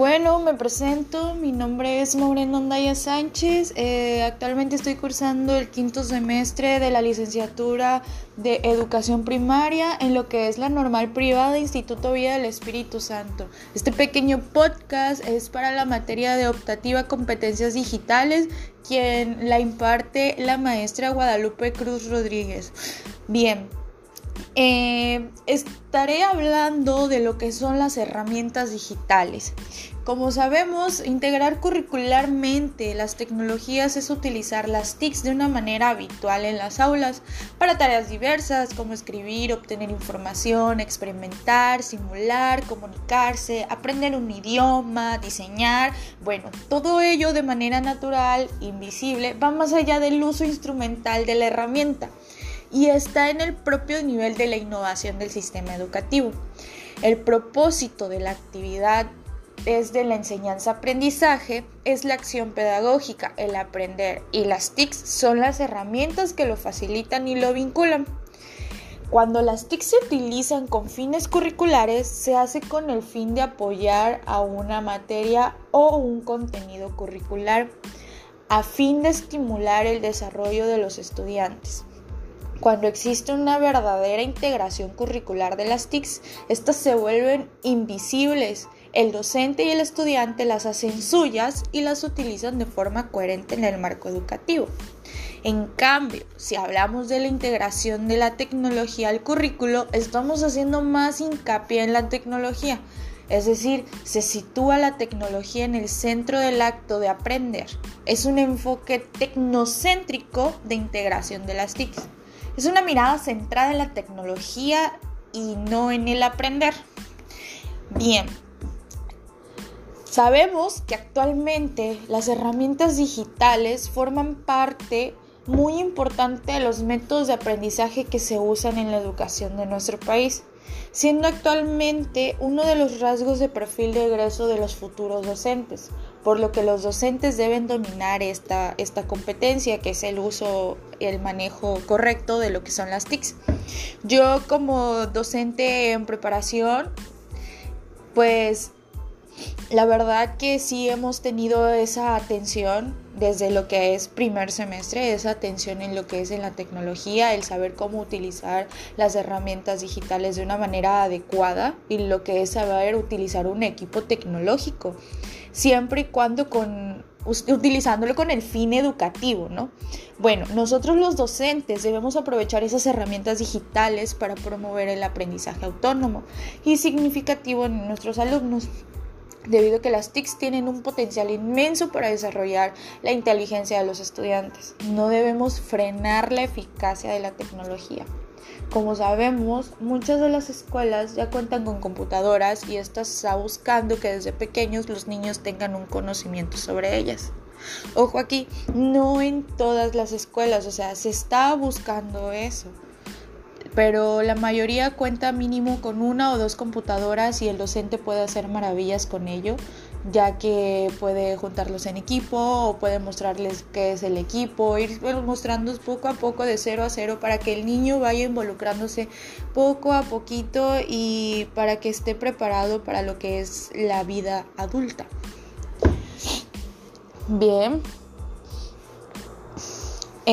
Bueno, me presento, mi nombre es Maureen Ondaya Sánchez, eh, actualmente estoy cursando el quinto semestre de la licenciatura de Educación Primaria en lo que es la normal privada Instituto Vida del Espíritu Santo. Este pequeño podcast es para la materia de optativa competencias digitales, quien la imparte la maestra Guadalupe Cruz Rodríguez. Bien, eh, estaré hablando de lo que son las herramientas digitales. Como sabemos, integrar curricularmente las tecnologías es utilizar las TICs de una manera habitual en las aulas para tareas diversas como escribir, obtener información, experimentar, simular, comunicarse, aprender un idioma, diseñar. Bueno, todo ello de manera natural, invisible, va más allá del uso instrumental de la herramienta y está en el propio nivel de la innovación del sistema educativo. El propósito de la actividad es de la enseñanza-aprendizaje, es la acción pedagógica, el aprender, y las TICs son las herramientas que lo facilitan y lo vinculan. Cuando las TIC se utilizan con fines curriculares, se hace con el fin de apoyar a una materia o un contenido curricular, a fin de estimular el desarrollo de los estudiantes. Cuando existe una verdadera integración curricular de las TICs, estas se vuelven invisibles. El docente y el estudiante las hacen suyas y las utilizan de forma coherente en el marco educativo. En cambio, si hablamos de la integración de la tecnología al currículo, estamos haciendo más hincapié en la tecnología. Es decir, se sitúa la tecnología en el centro del acto de aprender. Es un enfoque tecnocéntrico de integración de las TICs. Es una mirada centrada en la tecnología y no en el aprender. Bien, sabemos que actualmente las herramientas digitales forman parte muy importante de los métodos de aprendizaje que se usan en la educación de nuestro país, siendo actualmente uno de los rasgos de perfil de egreso de los futuros docentes, por lo que los docentes deben dominar esta, esta competencia, que es el uso, el manejo correcto de lo que son las TICs. Yo como docente en preparación, pues la verdad que sí hemos tenido esa atención desde lo que es primer semestre, esa atención en lo que es en la tecnología, el saber cómo utilizar las herramientas digitales de una manera adecuada y lo que es saber utilizar un equipo tecnológico, siempre y cuando con utilizándolo con el fin educativo, ¿no? Bueno, nosotros los docentes debemos aprovechar esas herramientas digitales para promover el aprendizaje autónomo y significativo en nuestros alumnos debido a que las TICs tienen un potencial inmenso para desarrollar la inteligencia de los estudiantes. No debemos frenar la eficacia de la tecnología. Como sabemos, muchas de las escuelas ya cuentan con computadoras y esto está buscando que desde pequeños los niños tengan un conocimiento sobre ellas. Ojo aquí, no en todas las escuelas, o sea, se está buscando eso pero la mayoría cuenta mínimo con una o dos computadoras y el docente puede hacer maravillas con ello, ya que puede juntarlos en equipo o puede mostrarles qué es el equipo, ir mostrando poco a poco de cero a cero para que el niño vaya involucrándose poco a poquito y para que esté preparado para lo que es la vida adulta. Bien,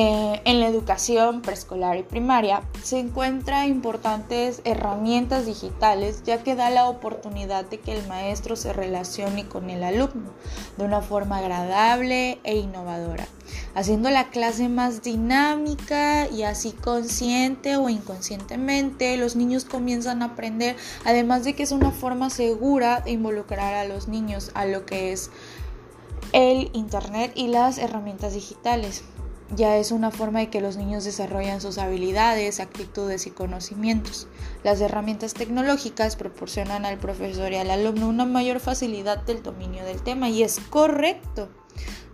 eh, en la educación preescolar y primaria se encuentran importantes herramientas digitales ya que da la oportunidad de que el maestro se relacione con el alumno de una forma agradable e innovadora, haciendo la clase más dinámica y así consciente o inconscientemente. Los niños comienzan a aprender, además de que es una forma segura de involucrar a los niños a lo que es el Internet y las herramientas digitales ya es una forma de que los niños desarrollan sus habilidades, actitudes y conocimientos. Las herramientas tecnológicas proporcionan al profesor y al alumno una mayor facilidad del dominio del tema y es correcto.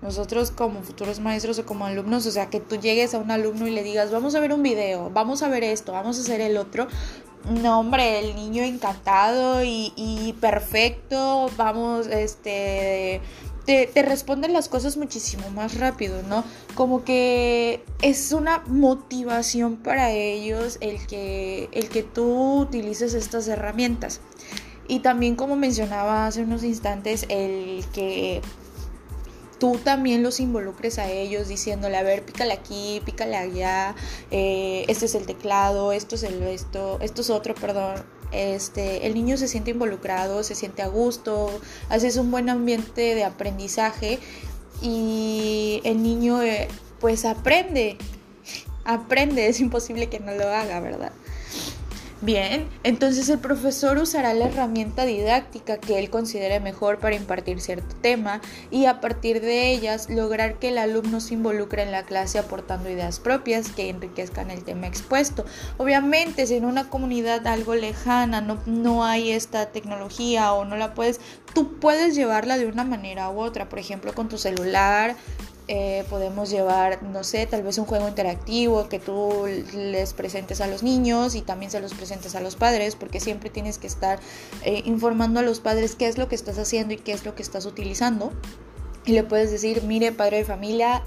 Nosotros como futuros maestros o como alumnos, o sea, que tú llegues a un alumno y le digas, vamos a ver un video, vamos a ver esto, vamos a hacer el otro. No, hombre, el niño encantado y, y perfecto, vamos, este, te, responden las cosas muchísimo más rápido, ¿no? Como que es una motivación para ellos el que, el que tú utilices estas herramientas. Y también como mencionaba hace unos instantes, el que tú también los involucres a ellos diciéndole, a ver, pícale aquí, pícale allá, eh, este es el teclado, esto es el esto, esto es otro, perdón. Este, el niño se siente involucrado, se siente a gusto, haces un buen ambiente de aprendizaje y el niño eh, pues aprende, aprende, es imposible que no lo haga, ¿verdad? Bien, entonces el profesor usará la herramienta didáctica que él considere mejor para impartir cierto tema y a partir de ellas lograr que el alumno se involucre en la clase aportando ideas propias que enriquezcan el tema expuesto. Obviamente, si en una comunidad algo lejana no, no hay esta tecnología o no la puedes, tú puedes llevarla de una manera u otra, por ejemplo con tu celular, eh, podemos llevar, no sé, tal vez un juego interactivo que tú les presentes a los niños y también se los presentes a los padres, porque siempre tienes que estar eh, informando a los padres qué es lo que estás haciendo y qué es lo que estás utilizando y le puedes decir, mire padre de familia,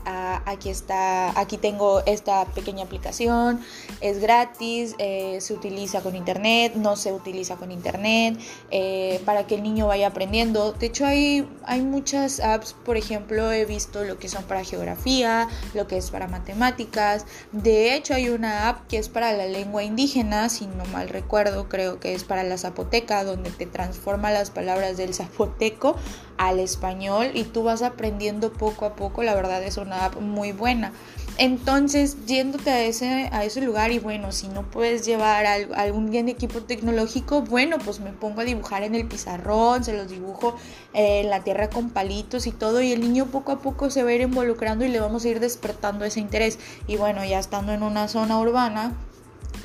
aquí está, aquí tengo esta pequeña aplicación, es gratis, eh, se utiliza con internet, no se utiliza con internet, eh, para que el niño vaya aprendiendo. De hecho hay, hay muchas apps, por ejemplo, he visto lo que son para geografía, lo que es para matemáticas. De hecho hay una app que es para la lengua indígena, si no mal recuerdo, creo que es para la zapoteca, donde te transforma las palabras del zapoteco al español y tú vas aprendiendo poco a poco, la verdad es una app muy buena. Entonces, yéndote a ese, a ese lugar y bueno, si no puedes llevar algún bien equipo tecnológico, bueno, pues me pongo a dibujar en el pizarrón, se los dibujo en la tierra con palitos y todo, y el niño poco a poco se va a ir involucrando y le vamos a ir despertando ese interés. Y bueno, ya estando en una zona urbana,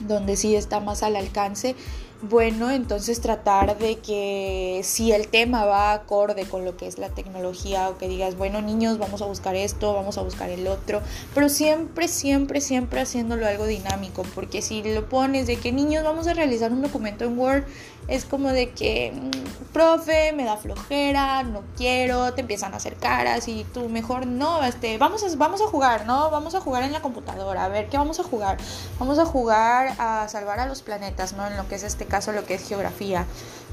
donde sí está más al alcance, bueno, entonces tratar de que si el tema va acorde con lo que es la tecnología o que digas, bueno niños, vamos a buscar esto, vamos a buscar el otro, pero siempre, siempre, siempre haciéndolo algo dinámico, porque si lo pones de que niños, vamos a realizar un documento en Word, es como de que, mm, profe, me da flojera, no quiero, te empiezan a hacer caras y tú mejor no, este, vamos a, vamos a jugar, ¿no? Vamos a jugar en la computadora, a ver, ¿qué vamos a jugar? Vamos a jugar a salvar a los planetas, ¿no? En lo que es este caso, lo que es geografía.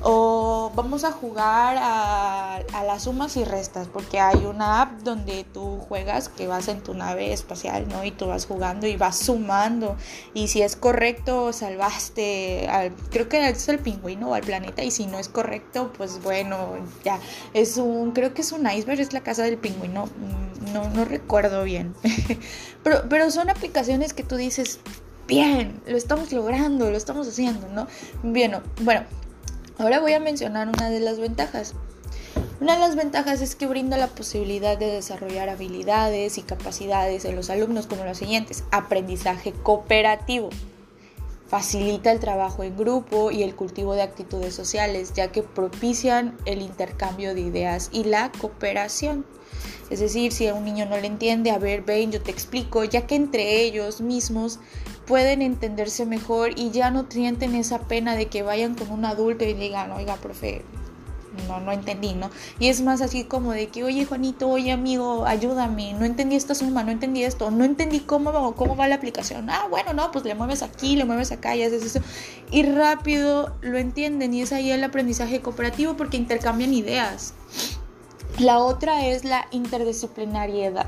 O vamos a jugar a, a las sumas y restas, porque hay una app donde tú juegas que vas en tu nave espacial, ¿no? Y tú vas jugando y vas sumando. Y si es correcto, salvaste, al, creo que es el pingüino o al planeta y si no es correcto, pues bueno, ya es un, creo que es un iceberg, es la casa del pingüino, mm, no, no recuerdo bien, pero, pero son aplicaciones que tú dices, bien, lo estamos logrando, lo estamos haciendo, ¿no? Bien, bueno, ahora voy a mencionar una de las ventajas. Una de las ventajas es que brinda la posibilidad de desarrollar habilidades y capacidades en los alumnos como los siguientes. Aprendizaje cooperativo. Facilita el trabajo en grupo y el cultivo de actitudes sociales, ya que propician el intercambio de ideas y la cooperación. Es decir, si a un niño no le entiende, a ver, ven, yo te explico, ya que entre ellos mismos pueden entenderse mejor y ya no sienten esa pena de que vayan con un adulto y digan, oiga, profe, no, no entendí, ¿no? Y es más así como de que, oye Juanito, oye amigo, ayúdame, no entendí esta suma, no entendí esto, no entendí cómo, cómo va la aplicación. Ah, bueno, no, pues le mueves aquí, le mueves acá y haces eso. Y rápido lo entienden y es ahí el aprendizaje cooperativo porque intercambian ideas. La otra es la interdisciplinariedad.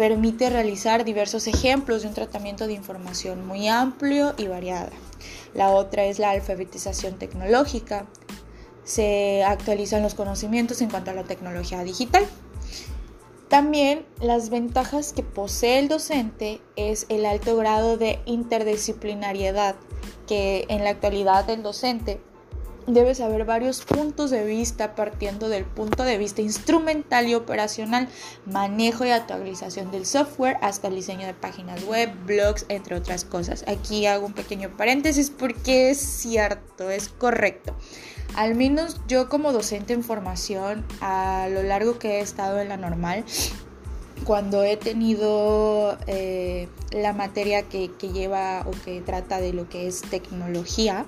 Permite realizar diversos ejemplos de un tratamiento de información muy amplio y variada. La otra es la alfabetización tecnológica se actualizan los conocimientos en cuanto a la tecnología digital. También las ventajas que posee el docente es el alto grado de interdisciplinariedad, que en la actualidad el docente debe saber varios puntos de vista partiendo del punto de vista instrumental y operacional, manejo y actualización del software hasta el diseño de páginas web, blogs, entre otras cosas. Aquí hago un pequeño paréntesis porque es cierto, es correcto. Al menos yo como docente en formación, a lo largo que he estado en la normal, cuando he tenido eh, la materia que, que, lleva o que trata de lo que es tecnología,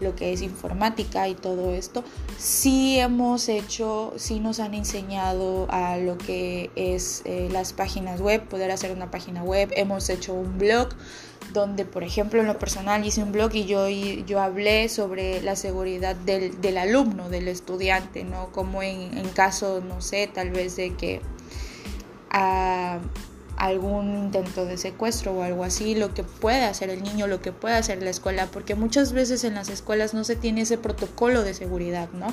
lo que es informática y todo esto, sí hemos hecho, sí nos han enseñado a lo que es eh, las páginas web, poder hacer una página web, hemos hecho un blog donde por ejemplo en lo personal hice un blog y yo, yo hablé sobre la seguridad del, del alumno, del estudiante, ¿no? Como en, en, caso, no sé, tal vez de que a algún intento de secuestro o algo así, lo que puede hacer el niño, lo que puede hacer la escuela, porque muchas veces en las escuelas no se tiene ese protocolo de seguridad, ¿no?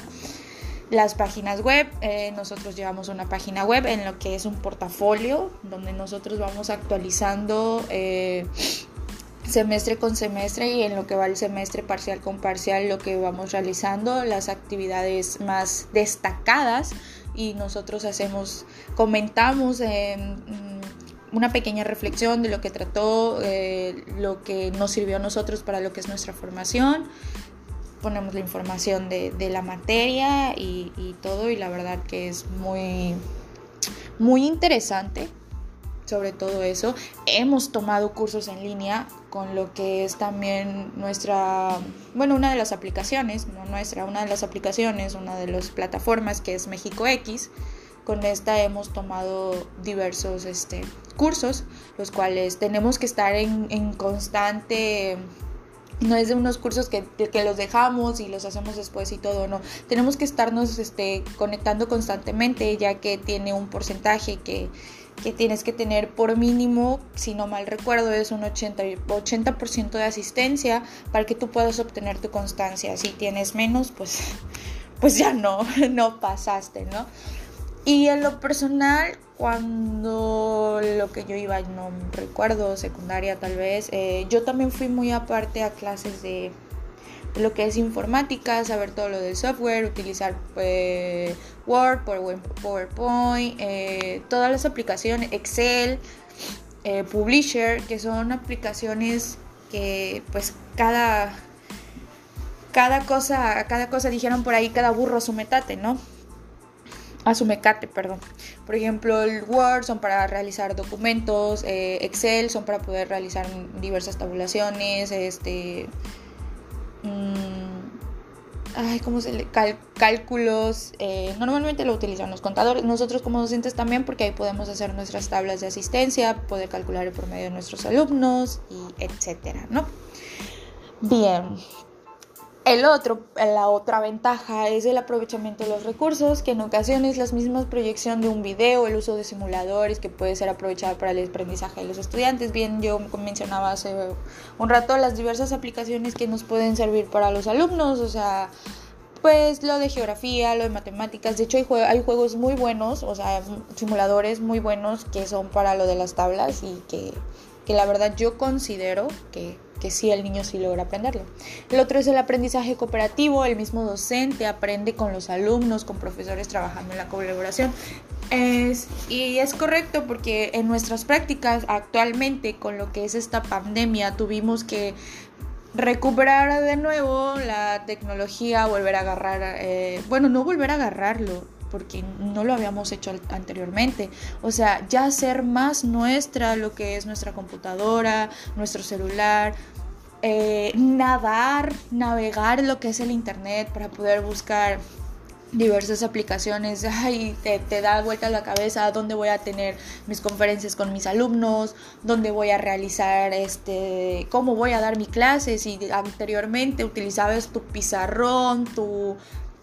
Las páginas web, eh, nosotros llevamos una página web en lo que es un portafolio, donde nosotros vamos actualizando eh, semestre con semestre y en lo que va el semestre parcial con parcial, lo que vamos realizando, las actividades más destacadas y nosotros hacemos, comentamos una pequeña reflexión de lo que trató, eh, lo que nos sirvió a nosotros para lo que es nuestra formación. Ponemos la información de, la materia y, y, todo y la verdad que es muy, muy interesante sobre todo eso. Hemos tomado cursos en línea con lo que es también nuestra, bueno, una de las aplicaciones, no nuestra, una de las aplicaciones, una de las plataformas que es México X. Con esta hemos tomado diversos este, cursos, los cuales tenemos que estar en, en constante no es de unos cursos que, que, los dejamos y los hacemos después y todo, no. Tenemos que estarnos este, conectando constantemente, ya que tiene un porcentaje que, que tienes que tener por mínimo, si no mal recuerdo, es un 80, 80% de asistencia para que tú puedas obtener tu constancia. Si tienes menos, pues, pues ya no, no pasaste, ¿no? Y en lo personal, cuando lo que yo iba, no recuerdo, secundaria tal vez, eh, yo también fui muy aparte a clases de lo que es informática, saber todo lo del software, utilizar eh, Word, PowerPoint, eh, todas las aplicaciones, Excel, eh, Publisher, que son aplicaciones que pues cada, cada cosa, cada cosa dijeron por ahí, cada burro su metate, ¿no? A su mecate, perdón. Por ejemplo, el Word son para realizar documentos, Excel son para poder realizar diversas tabulaciones, este Mm, ay, ¿cómo se le? cálculos. Eh, normalmente lo utilizan los contadores, nosotros como docentes también, porque ahí podemos hacer nuestras tablas de asistencia, poder calcular el promedio de nuestros alumnos y etcétera, ¿no? Bien, el otro, la otra ventaja es el aprovechamiento de los recursos, que en ocasiones la misma proyección de un video, el uso de simuladores que puede ser aprovechado para el aprendizaje de los estudiantes. Bien, yo mencionaba hace un rato las diversas aplicaciones que nos pueden servir para los alumnos, o sea, pues lo de geografía, lo de matemáticas. De hecho, hay, hay juegos muy buenos, o sea, simuladores muy buenos que son para lo de las tablas y que, que la verdad yo considero que que sí el niño sí logra aprenderlo. El otro es el aprendizaje cooperativo, el mismo docente aprende con los alumnos, con profesores trabajando en la colaboración. Es, y es correcto porque en nuestras prácticas actualmente con lo que es esta pandemia tuvimos que recuperar de nuevo la tecnología, volver a agarrar, eh, bueno, no volver a agarrarlo, porque no lo habíamos hecho anteriormente. O sea, ya hacer más nuestra lo que es nuestra computadora, nuestro celular, eh, nadar, navegar lo que es el Internet para poder buscar diversas aplicaciones, ay, te, te, da vuelta la cabeza dónde voy a tener mis conferencias con mis alumnos, dónde voy a realizar, este, cómo voy a dar mi clase, si anteriormente utilizabas tu pizarrón, tu,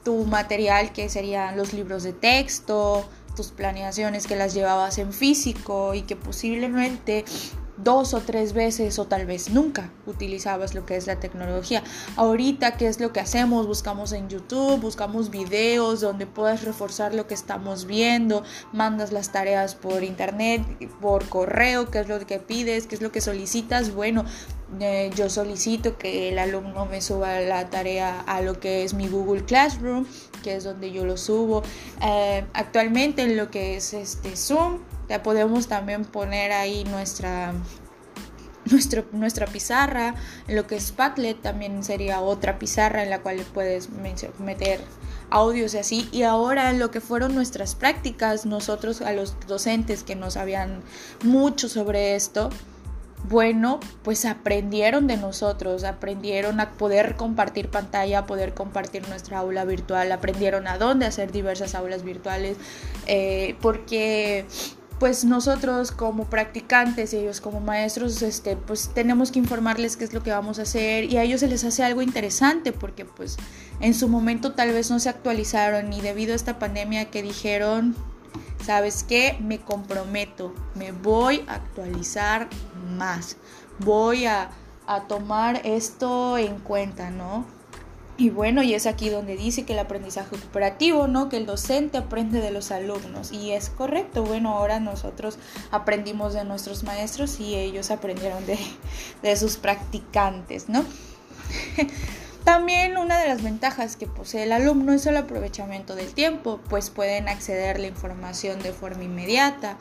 tu material que serían los libros de texto, tus planeaciones que las llevabas en físico y que posiblemente dos o tres veces o tal vez nunca utilizabas lo que es la tecnología. Ahorita, ¿qué es lo que hacemos? Buscamos en YouTube, buscamos videos donde puedas reforzar lo que estamos viendo, mandas las tareas por internet, por correo, qué es lo que pides, qué es lo que solicitas. Bueno, eh, yo solicito que el alumno me suba la tarea a lo que es mi Google Classroom, que es donde yo lo subo. Eh, actualmente en lo que es este Zoom, podemos también poner ahí nuestra, nuestro, nuestra pizarra. En lo que es Padlet también sería otra pizarra en la cual puedes meter audios y así. Y ahora en lo que fueron nuestras prácticas, nosotros a los docentes que no sabían mucho sobre esto, bueno, pues aprendieron de nosotros, aprendieron a poder compartir pantalla, a poder compartir nuestra aula virtual, aprendieron a dónde hacer diversas aulas virtuales, eh, porque pues nosotros como practicantes y ellos como maestros, este, pues tenemos que informarles qué es lo que vamos a hacer y a ellos se les hace algo interesante porque pues en su momento tal vez no se actualizaron y debido a esta pandemia que dijeron, ¿sabes qué? Me comprometo, me voy a actualizar más, voy a, a tomar esto en cuenta, ¿no? Y bueno, y es aquí donde dice que el aprendizaje cooperativo, ¿no? Que el docente aprende de los alumnos. Y es correcto. Bueno, ahora nosotros aprendimos de nuestros maestros y ellos aprendieron de, de sus practicantes, ¿no? También una de las ventajas que posee el alumno es el aprovechamiento del tiempo, pues pueden acceder a la información de forma inmediata,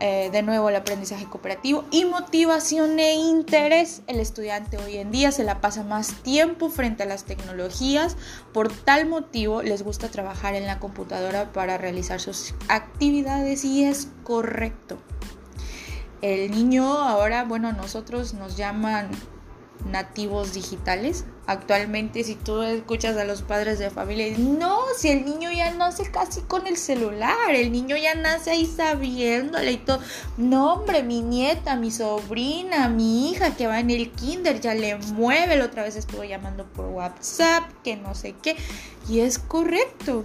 eh, de nuevo el aprendizaje cooperativo y motivación e interés. El estudiante hoy en día se la pasa más tiempo frente a las tecnologías, por tal motivo les gusta trabajar en la computadora para realizar sus actividades y es correcto. El niño ahora, bueno, nosotros nos llaman nativos digitales. Actualmente si tú escuchas a los padres de familia, no, si el niño ya nace casi con el celular, el niño ya nace ahí sabiéndole y todo. No, hombre, mi nieta, mi sobrina, mi hija que va en el kinder ya le mueve, la otra vez estuvo llamando por WhatsApp, que no sé qué. Y es correcto.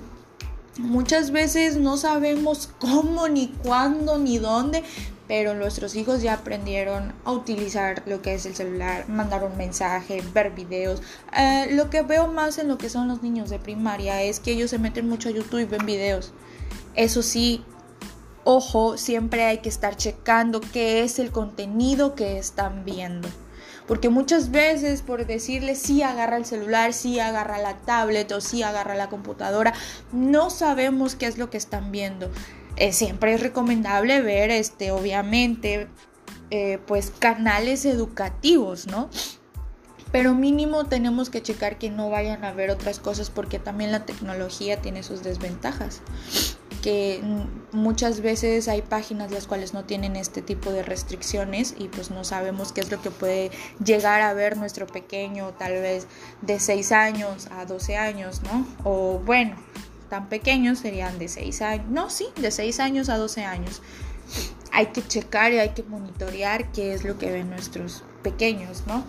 Muchas veces no sabemos cómo, ni cuándo, ni dónde, pero nuestros hijos ya aprendieron a utilizar lo que es el celular, mandar un mensaje, ver videos. Eh, lo que veo más en lo que son los niños de primaria es que ellos se meten mucho a YouTube y ven videos. Eso sí, ojo, siempre hay que estar checando qué es el contenido que están viendo. Porque muchas veces por decirle sí agarra el celular, sí agarra la tablet o sí agarra la computadora, no sabemos qué es lo que están viendo. Eh, siempre es recomendable ver, este, obviamente, eh, pues canales educativos, ¿no? Pero mínimo tenemos que checar que no vayan a ver otras cosas porque también la tecnología tiene sus desventajas. Que muchas veces hay páginas las cuales no tienen este tipo de restricciones y pues no sabemos qué es lo que puede llegar a ver nuestro pequeño tal vez de 6 años a 12 años, ¿no? O bueno, tan pequeños serían de 6 años, no, sí, de 6 años a 12 años. Hay que checar y hay que monitorear qué es lo que ven nuestros pequeños, ¿no?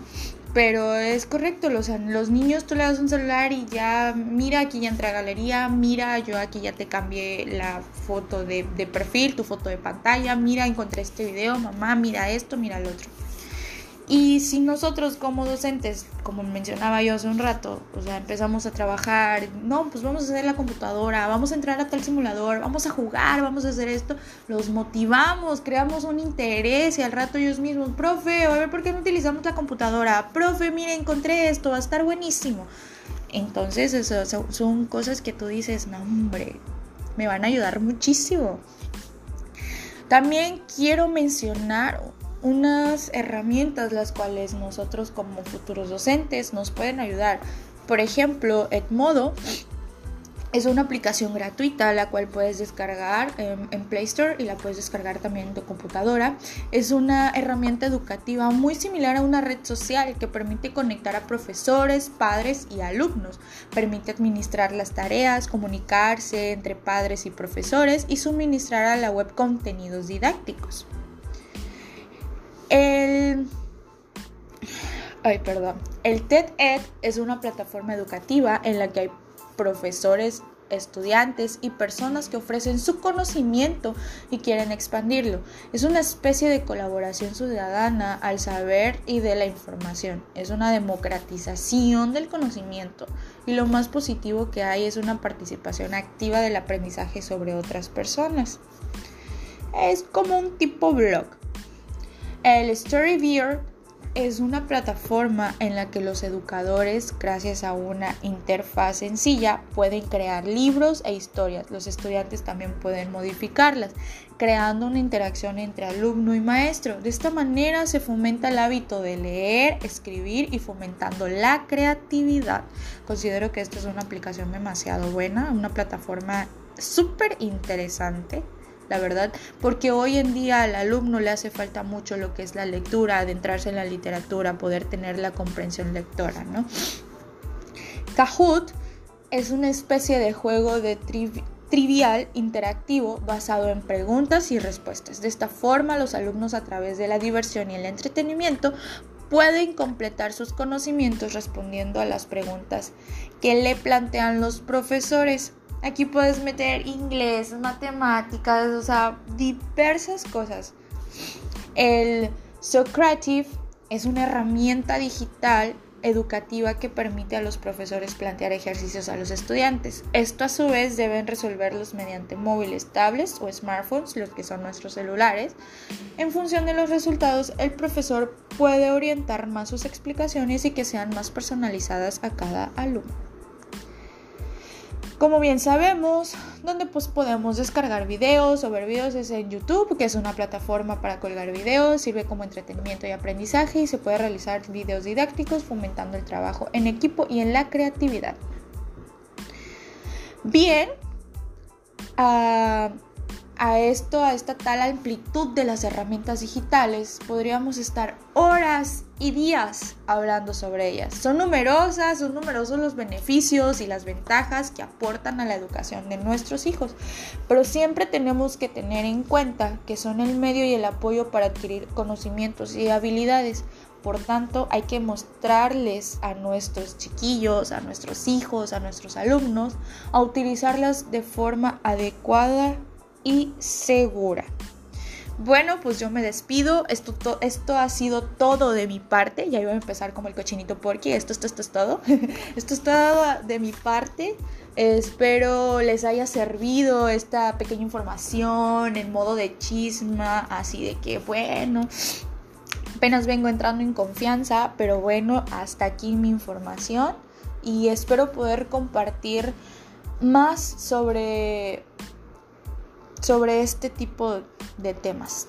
Pero es correcto, los, los niños tú le das un celular y ya, mira, aquí ya entra a galería, mira, yo aquí ya te cambié la foto de, de perfil, tu foto de pantalla, mira, encontré este video, mamá, mira esto, mira el otro. Y si nosotros como docentes, como mencionaba yo hace un rato, o sea, empezamos a trabajar, no, pues vamos a hacer la computadora, vamos a entrar a tal simulador, vamos a jugar, vamos a hacer esto, los motivamos, creamos un interés y al rato ellos mismos, profe, a ver por qué no utilizamos la computadora, profe, mire, encontré esto, va a estar buenísimo. Entonces, eso son cosas que tú dices, no, hombre, me van a ayudar muchísimo. También quiero mencionar unas herramientas las cuales nosotros como futuros docentes nos pueden ayudar. Por ejemplo, Edmodo es una aplicación gratuita la cual puedes descargar en, Play Store y la puedes descargar también en tu computadora. Es una herramienta educativa muy similar a una red social que permite conectar a profesores, padres y alumnos. Permite administrar las tareas, comunicarse entre padres y profesores y suministrar a la web contenidos didácticos. El, ay, perdón. El TED-Ed es una plataforma educativa en la que hay profesores, estudiantes y personas que ofrecen su conocimiento y quieren expandirlo. Es una especie de colaboración ciudadana al saber y de la información. Es una democratización del conocimiento y lo más positivo que hay es una participación activa del aprendizaje sobre otras personas. Es como un tipo blog el Storyviewer es una plataforma en la que los educadores, gracias a una interfaz sencilla, pueden crear libros e historias. Los estudiantes también pueden modificarlas, creando una interacción entre alumno y maestro. De esta manera se fomenta el hábito de leer, escribir y fomentando la creatividad. Considero que esta es una aplicación demasiado buena, una plataforma súper interesante la verdad, porque hoy en día al alumno le hace falta mucho lo que es la lectura, adentrarse en la literatura, poder tener la comprensión lectora, ¿no? Kahoot es una especie de juego de trivial, interactivo, basado en preguntas y respuestas. De esta forma, los alumnos a través de la diversión y el entretenimiento pueden completar sus conocimientos respondiendo a las preguntas que le plantean los profesores. Aquí puedes meter inglés, matemáticas, o sea, diversas cosas. El Socrative es una herramienta digital educativa que permite a los profesores plantear ejercicios a los estudiantes. Esto a su vez deben resolverlos mediante móviles, tablets o smartphones, los que son nuestros celulares. En función de los resultados, el profesor puede orientar más sus explicaciones y que sean más personalizadas a cada alumno. Como bien sabemos, donde pues podemos descargar videos o ver videos es en YouTube, que es una plataforma para colgar videos, sirve como entretenimiento y aprendizaje y se puede realizar videos didácticos fomentando el trabajo en equipo y en la creatividad. Bien, uh, a esto, a esta tal amplitud de las herramientas digitales, podríamos estar horas y días hablando sobre ellas. Son numerosas, son numerosos los beneficios y las ventajas que aportan a la educación de nuestros hijos, pero siempre tenemos que tener en cuenta que son el medio y el apoyo para adquirir conocimientos y habilidades. Por tanto, hay que mostrarles a nuestros chiquillos, a nuestros hijos, a nuestros alumnos, a utilizarlas de forma adecuada y segura. Bueno, pues yo me despido. Esto, esto ha sido todo de mi parte. Ya iba a empezar como el cochinito porque esto, esto, esto es todo. esto es todo de mi parte. Espero les haya servido esta pequeña información en modo de chisma, así de que bueno, apenas vengo entrando en confianza, pero bueno, hasta aquí mi información y espero poder compartir más sobre sobre este tipo de temas.